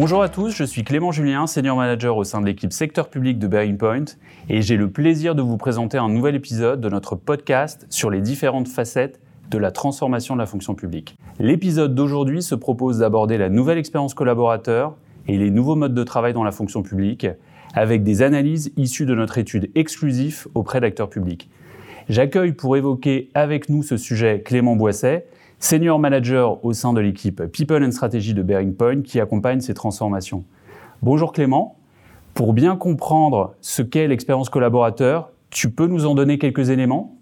Bonjour à tous, je suis Clément Julien, senior manager au sein de l'équipe secteur public de Bearing Point et j'ai le plaisir de vous présenter un nouvel épisode de notre podcast sur les différentes facettes de la transformation de la fonction publique. L'épisode d'aujourd'hui se propose d'aborder la nouvelle expérience collaborateur et les nouveaux modes de travail dans la fonction publique avec des analyses issues de notre étude exclusive auprès d'acteurs publics. J'accueille pour évoquer avec nous ce sujet Clément Boisset, senior manager au sein de l'équipe People and Strategy de Bearing Point qui accompagne ces transformations. Bonjour Clément. Pour bien comprendre ce qu'est l'expérience collaborateur, tu peux nous en donner quelques éléments?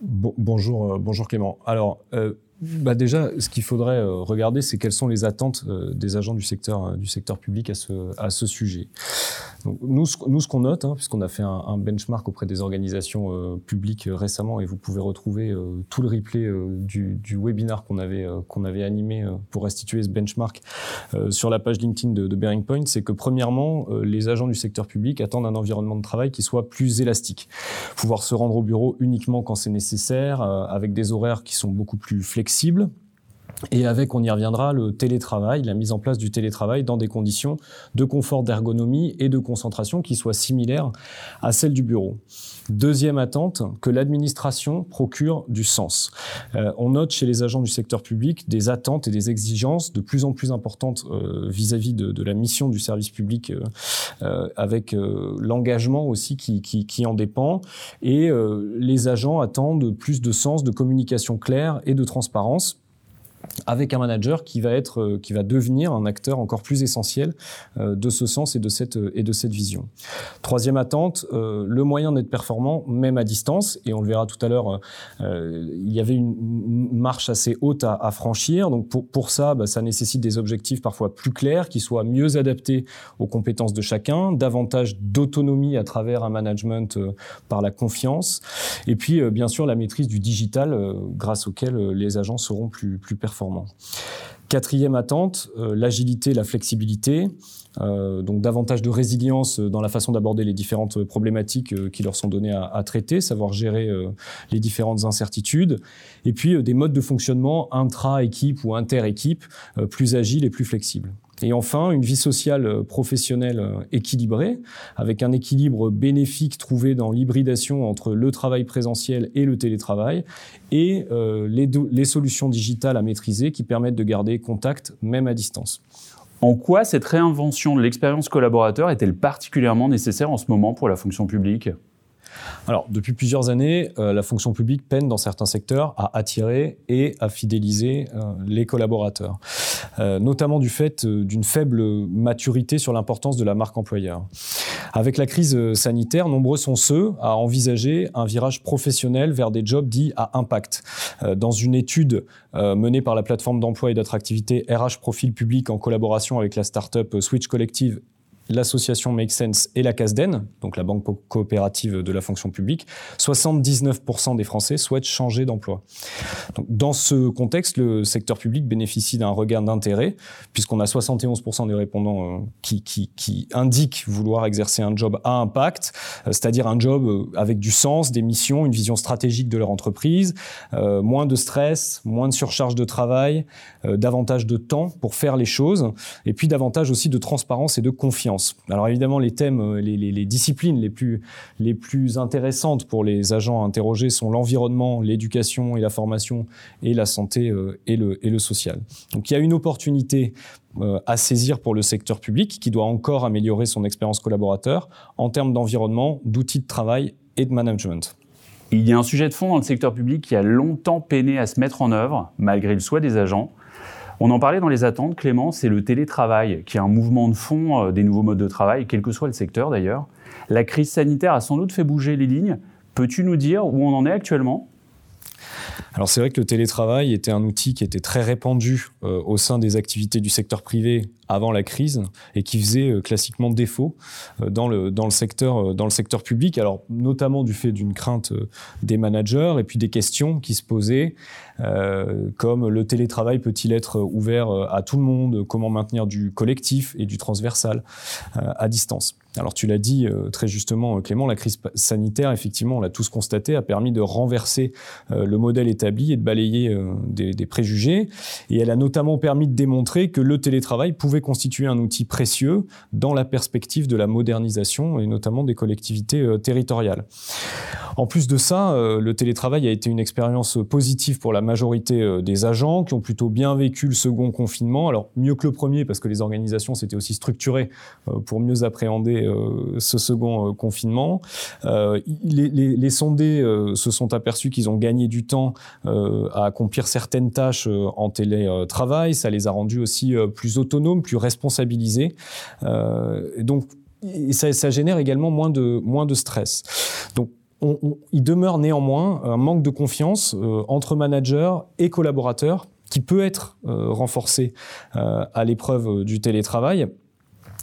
Bonjour, euh, bonjour Clément. Alors, euh, bah déjà, ce qu'il faudrait euh, regarder, c'est quelles sont les attentes des agents du secteur, public à ce sujet. Nous, ce, nous, ce qu'on note, hein, puisqu'on a fait un, benchmark auprès des organisations euh, publiques récemment, et vous pouvez retrouver euh, tout le replay euh, du, webinar qu'on avait, avait animé pour restituer ce benchmark sur la page LinkedIn de, de Bearing Point, c'est que premièrement, les agents du secteur public attendent un environnement de travail qui soit plus élastique. Pouvoir se rendre au bureau uniquement quand c'est nécessaire, avec des horaires qui sont beaucoup plus flexibles et avec, on y reviendra, le télétravail, la mise en place du télétravail dans des conditions de confort d'ergonomie et de concentration qui soient similaires à celles du bureau. Deuxième attente, que l'administration procure du sens. Euh, on note chez les agents du secteur public des attentes et des exigences de plus en plus importantes euh, vis-à-vis -vis de, la mission du service public, euh, avec l'engagement aussi qui, en dépend. Et les agents attendent plus de sens, de communication claire et de transparence avec un manager qui va être, euh, qui va devenir un acteur encore plus essentiel euh, de ce sens et de cette euh, et de cette vision. Troisième attente, le moyen d'être performant même à distance et on le verra tout à l'heure. il y avait une marche assez haute à, franchir. Donc pour pour ça, bah, ça nécessite des objectifs parfois plus clairs, qui soient mieux adaptés aux compétences de chacun, davantage d'autonomie à travers un management par la confiance, et puis bien sûr la maîtrise du digital grâce auquel les agents seront plus plus performants Quatrième attente, euh, l'agilité, la flexibilité, euh, donc davantage de résilience dans la façon d'aborder les différentes problématiques euh, qui leur sont données à, traiter, savoir gérer euh, les différentes incertitudes, et puis euh, des modes de fonctionnement intra-équipe ou inter-équipe euh, plus agiles et plus flexibles. Et enfin, une vie sociale euh, professionnelle euh, équilibrée, avec un équilibre bénéfique trouvé dans l'hybridation entre le travail présentiel et le télétravail, et euh, les, les solutions digitales à maîtriser qui permettent de garder contact même à distance. En quoi cette réinvention de l'expérience collaborateur est-elle particulièrement nécessaire en ce moment pour la fonction publique? Alors, depuis plusieurs années, euh, la fonction publique peine dans certains secteurs à attirer et à fidéliser euh, les collaborateurs, euh, notamment du fait d'une faible maturité sur l'importance de la marque employeur. Avec la crise sanitaire, nombreux sont ceux à envisager un virage professionnel vers des jobs dits à impact. Dans une étude menée par la plateforme d'emploi et d'attractivité RH Profil Public en collaboration avec la start-up Switch Collective l'association Make Sense et la CASDEN, donc la banque coopérative de la fonction publique, 79% des Français souhaitent changer d'emploi. Dans ce contexte, le secteur public bénéficie d'un regain d'intérêt, puisqu'on a 71% des répondants euh, qui, indiquent vouloir exercer un job à impact, euh, c'est-à-dire un job euh, avec du sens, des missions, une vision stratégique de leur entreprise, moins de stress, moins de surcharge de travail, davantage de temps pour faire les choses, et puis davantage aussi de transparence et de confiance alors évidemment, les thèmes, euh, les, les, les, disciplines les plus, les plus intéressantes pour les agents interrogés sont l'environnement, l'éducation et la formation, et la santé euh, et, le, et le social. Donc il y a une opportunité euh, à saisir pour le secteur public qui doit encore améliorer son expérience collaborateur en termes d'environnement, d'outils de travail et de management. Il y a un sujet de fond dans le secteur public qui a longtemps peiné à se mettre en œuvre, malgré le souhait des agents. On en parlait dans les attentes, Clément, c'est le télétravail, qui est un mouvement de fond euh, des nouveaux modes de travail, quel que soit le secteur d'ailleurs. La crise sanitaire a sans doute fait bouger les lignes. Peux-tu nous dire où on en est actuellement? Alors c'est vrai que le télétravail était un outil qui était très répandu euh, au sein des activités du secteur privé avant la crise et qui faisait euh, classiquement défaut euh, dans le dans le secteur dans le secteur public. Alors notamment du fait d'une crainte des managers et puis des questions qui se posaient comme le télétravail peut-il être ouvert à tout le monde? Comment maintenir du collectif et du transversal à distance? Alors tu l'as dit très justement Clément la crise sanitaire effectivement on l'a tous constaté a permis de renverser le modèle établis et de balayer des, des, préjugés. Et elle a notamment permis de démontrer que le télétravail pouvait constituer un outil précieux dans la perspective de la modernisation et notamment des collectivités territoriales. En plus de ça, le télétravail a été une expérience positive pour la majorité des agents qui ont plutôt bien vécu le second confinement. Alors mieux que le premier parce que les organisations s'étaient aussi structurées pour mieux appréhender ce second confinement. Les, les, les, sondés se sont aperçus qu'ils ont gagné du temps à accomplir certaines tâches en télétravail. Ça les a rendus aussi plus autonomes, plus responsabilisés. donc ça, ça, génère également moins de, moins de stress. Donc il demeure néanmoins un manque de confiance euh, entre managers et collaborateurs qui peut être euh, renforcé euh, à l'épreuve du télétravail.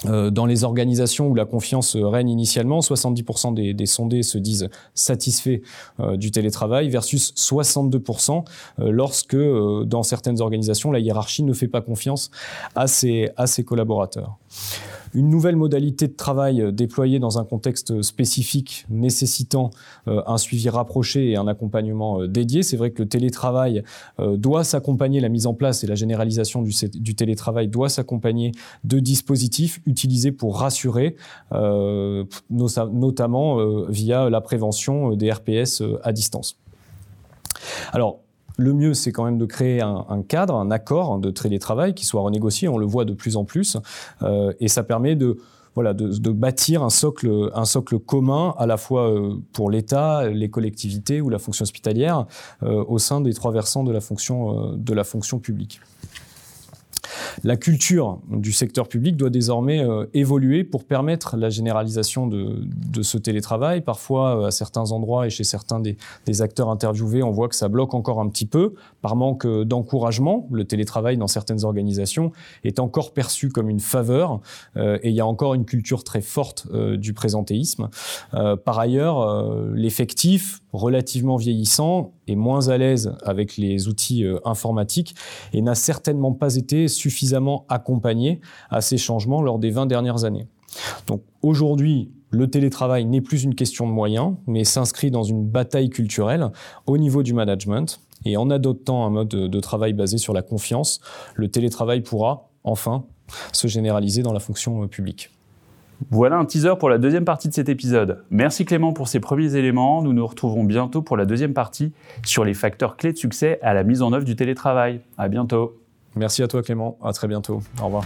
Dans les organisations où la confiance règne initialement, 70% des, sondés se disent satisfaits du télétravail versus 62% lorsque dans certaines organisations la hiérarchie ne fait pas confiance à ses collaborateurs une nouvelle modalité de travail euh, déployée dans un contexte spécifique nécessitant euh, un suivi rapproché et un accompagnement euh, dédié. C'est vrai que le télétravail doit s'accompagner, la mise en place et la généralisation du, télétravail doit s'accompagner de dispositifs utilisés pour rassurer, notamment via la prévention des RPS à distance. Alors, le mieux, c'est quand même de créer un, cadre, un accord de télétravail qui soit renégocié. On le voit de plus en plus. Euh, et ça permet de, bâtir un socle, un socle commun à la fois euh, pour l'État, les collectivités ou la fonction hospitalière euh, au sein des trois versants de la fonction publique. La culture du secteur public doit désormais euh, évoluer pour permettre la généralisation de, ce télétravail. Parfois, euh, à certains endroits et chez certains des, acteurs interviewés, on voit que ça bloque encore un petit peu par manque euh, d'encouragement. Le télétravail dans certaines organisations est encore perçu comme une faveur et il y a encore une culture très forte du présentéisme. par ailleurs, l'effectif relativement vieillissant est moins à l'aise avec les outils informatiques et n'a certainement pas été suffisamment accompagné à ces changements lors des 20 dernières années. Donc aujourd'hui, le télétravail n'est plus une question de moyens, mais s'inscrit dans une bataille culturelle au niveau du management. Et en adoptant un mode de travail basé sur la confiance, le télétravail pourra enfin se généraliser dans la fonction publique. Voilà un teaser pour la deuxième partie de cet épisode. Merci Clément pour ces premiers éléments. Nous nous retrouverons bientôt pour la deuxième partie sur les facteurs clés de succès à la mise en œuvre du télétravail. À bientôt. Merci à toi Clément, à très bientôt. Au revoir.